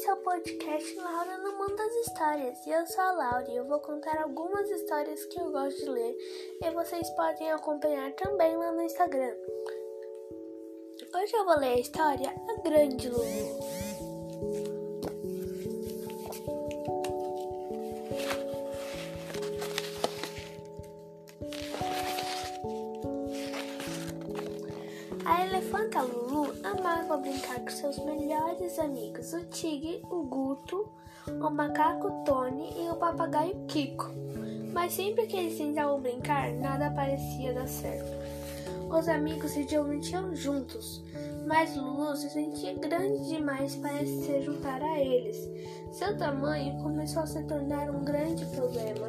Esse é o podcast Laura no Mundo das Histórias. E eu sou a Laura e eu vou contar algumas histórias que eu gosto de ler e vocês podem acompanhar também lá no Instagram. Hoje eu vou ler a história A Grande Lulu. A elefanta Lulu amava brincar com seus melhores amigos, o tigre, o guto, o macaco Tony e o papagaio Kiko. Mas sempre que eles tentavam brincar, nada parecia dar certo. Os amigos se divertiam juntos, mas Lulu se sentia grande demais para se juntar a eles. Seu tamanho começou a se tornar um grande problema.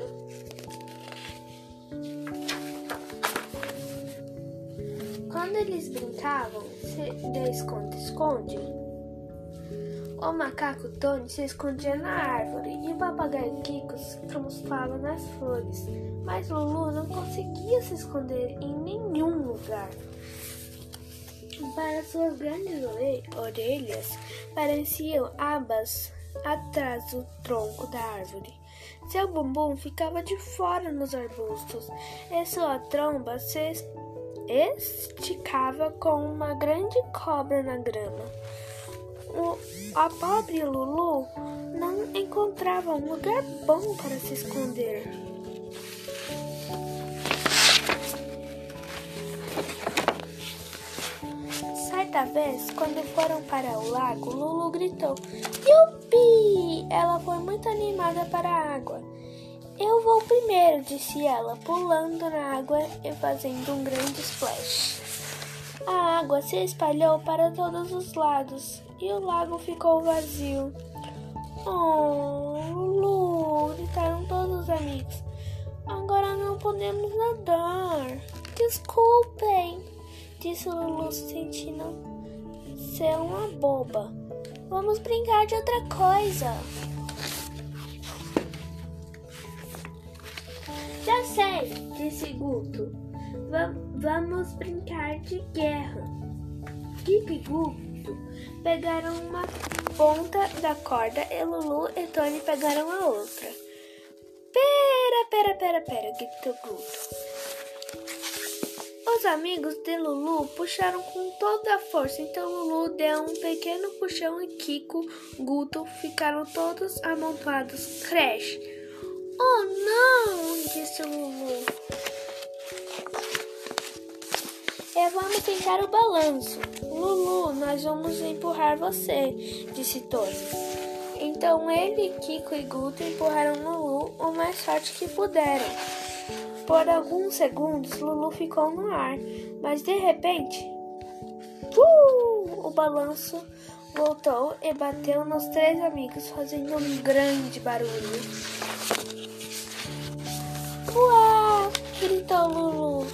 Quando eles brincavam de esconde-esconde, o macaco Tony se escondia na árvore e o papagaio Kiko se camuflava nas flores, mas Lulu não conseguia se esconder em nenhum lugar. Para suas grandes orelhas pareciam abas atrás do tronco da árvore. Seu bumbum ficava de fora nos arbustos e sua tromba se esticava com uma grande cobra na grama. O, a pobre Lulu não encontrava um lugar bom para se esconder. Certa vez, quando foram para o lago, Lulu gritou: Yupi! Ela foi muito animada para a água. Eu vou primeiro, disse ela, pulando na água e fazendo um grande splash. A água se espalhou para todos os lados e o lago ficou vazio. Oh, Lulu! gritaram todos os amigos. Agora não podemos nadar. Desculpem, disse Lulu, se sentindo ser uma boba. Vamos brincar de outra coisa. Já sei, disse Guto. Va vamos brincar de guerra. Kiko e Guto pegaram uma ponta da corda e Lulu e Tony pegaram a outra. Pera, pera, pera, pera, gritou Guto. Os amigos de Lulu puxaram com toda a força, então Lulu deu um pequeno puxão e Kiko, Guto ficaram todos amontoados. Crash! Oh não! disse Lulu. É, vamos tentar o balanço. Lulu, nós vamos empurrar você, disse Tony. Então ele, Kiko e Guto empurraram Lulu o mais forte que puderam. Por alguns segundos, Lulu ficou no ar, mas de repente, uh, o balanço voltou e bateu nos três amigos, fazendo um grande barulho. Gritou Lulu.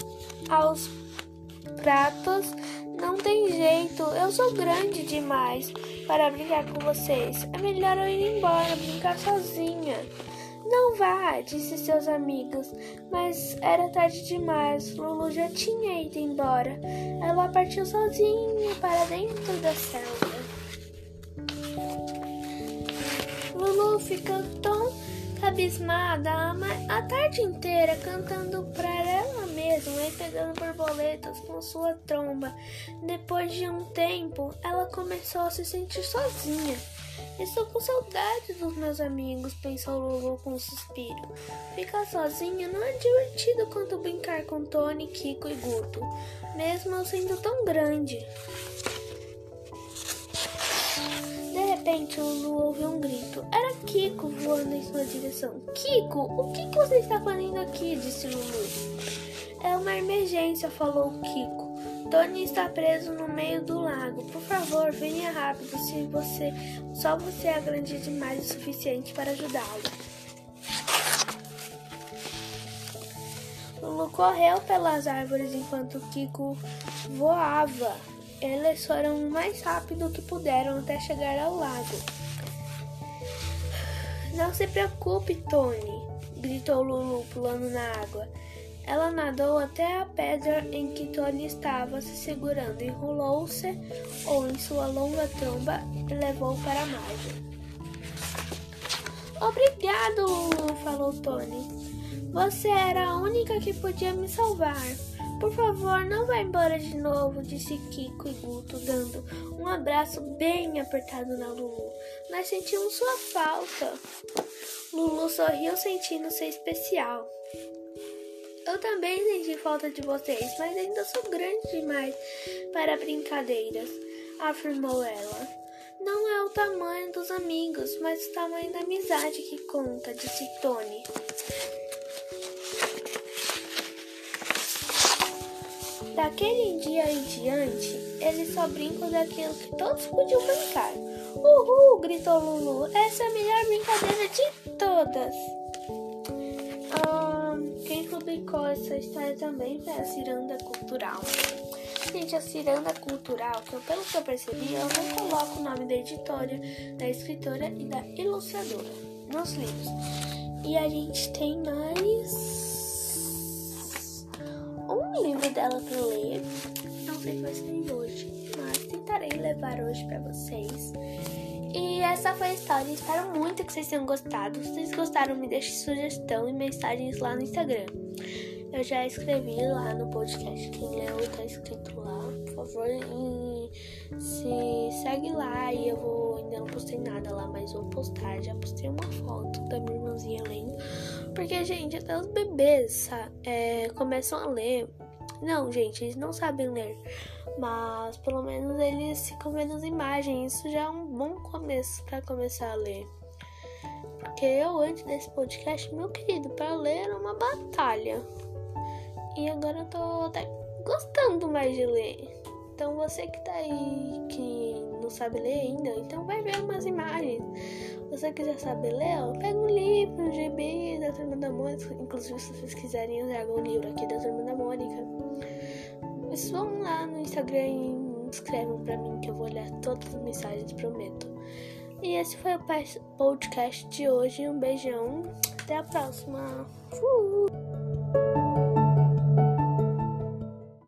Aos pratos, não tem jeito, eu sou grande demais para brincar com vocês. É melhor eu ir embora, brincar sozinha. Não vá, disse seus amigos, mas era tarde demais. Lulu já tinha ido embora. Ela partiu sozinha para dentro da selva. Lulu ficou tão abismada a tarde inteira cantando para ela mesma e pegando borboletas com sua tromba. Depois de um tempo, ela começou a se sentir sozinha. Estou com saudade dos meus amigos, pensou Lulu com um suspiro. Ficar sozinha não é divertido quanto brincar com Tony, Kiko e Guto, mesmo eu sendo tão grande. Repente, Lulu ouviu um grito. Era Kiko voando em sua direção. Kiko, o que, que você está fazendo aqui? disse Lulu. É uma emergência, falou Kiko. Tony está preso no meio do lago. Por favor, venha rápido se você só você é grande demais o suficiente para ajudá-lo. Lulu correu pelas árvores enquanto Kiko voava. Eles foram o mais rápido que puderam até chegar ao lago. Não se preocupe, Tony, gritou Lulu pulando na água. Ela nadou até a pedra em que Tony estava se segurando, enrolou-se ou em sua longa tromba e levou para a margem. Obrigado, Lulu, falou Tony. Você era a única que podia me salvar. Por favor, não vá embora de novo, disse Kiko e Guto, dando um abraço bem apertado na Lulu. Nós sentimos sua falta. Lulu sorriu sentindo ser especial. Eu também senti falta de vocês, mas ainda sou grande demais para brincadeiras, afirmou ela. Não é o tamanho dos amigos, mas o tamanho da amizade que conta, disse Tony. Daquele dia em diante, eles só brincam daquilo que todos podiam brincar. Uhul! gritou Lulu. Essa é a melhor brincadeira de todas. Quem publicou essa história também foi a Ciranda Cultural. Gente, a Ciranda Cultural, que eu, pelo que eu percebi, eu não coloco o nome da editora, da escritora e da ilustradora nos livros. E a gente tem mais dela para ler. Não sei se vai sair hoje, mas tentarei levar hoje para vocês. E essa foi a história. Espero muito que vocês tenham gostado. Se vocês gostaram, me deixe sugestão e mensagens lá no Instagram. Eu já escrevi lá no podcast. Quem leu tá escrito lá, por favor. E se segue lá e eu vou. Ainda não postei nada lá, mas vou postar. Já postei uma foto da minha irmãzinha lendo. Porque, gente, até os bebês é, começam a ler. Não, gente, eles não sabem ler. Mas pelo menos eles ficam vendo as imagens. Isso já é um bom começo para começar a ler. Porque eu, antes desse podcast, meu querido, para ler era uma batalha. E agora eu tô até gostando mais de ler. Então você que tá aí, que não sabe ler ainda, então vai ver umas imagens. Se você quiser saber ler, pega um livro, um GB da Turma da Mônica. Inclusive, se vocês quiserem usar algum livro aqui da Turma da Mônica, vocês vão lá no Instagram e escrevam pra mim que eu vou ler todas as mensagens, prometo. E esse foi o podcast de hoje. Um beijão. Até a próxima.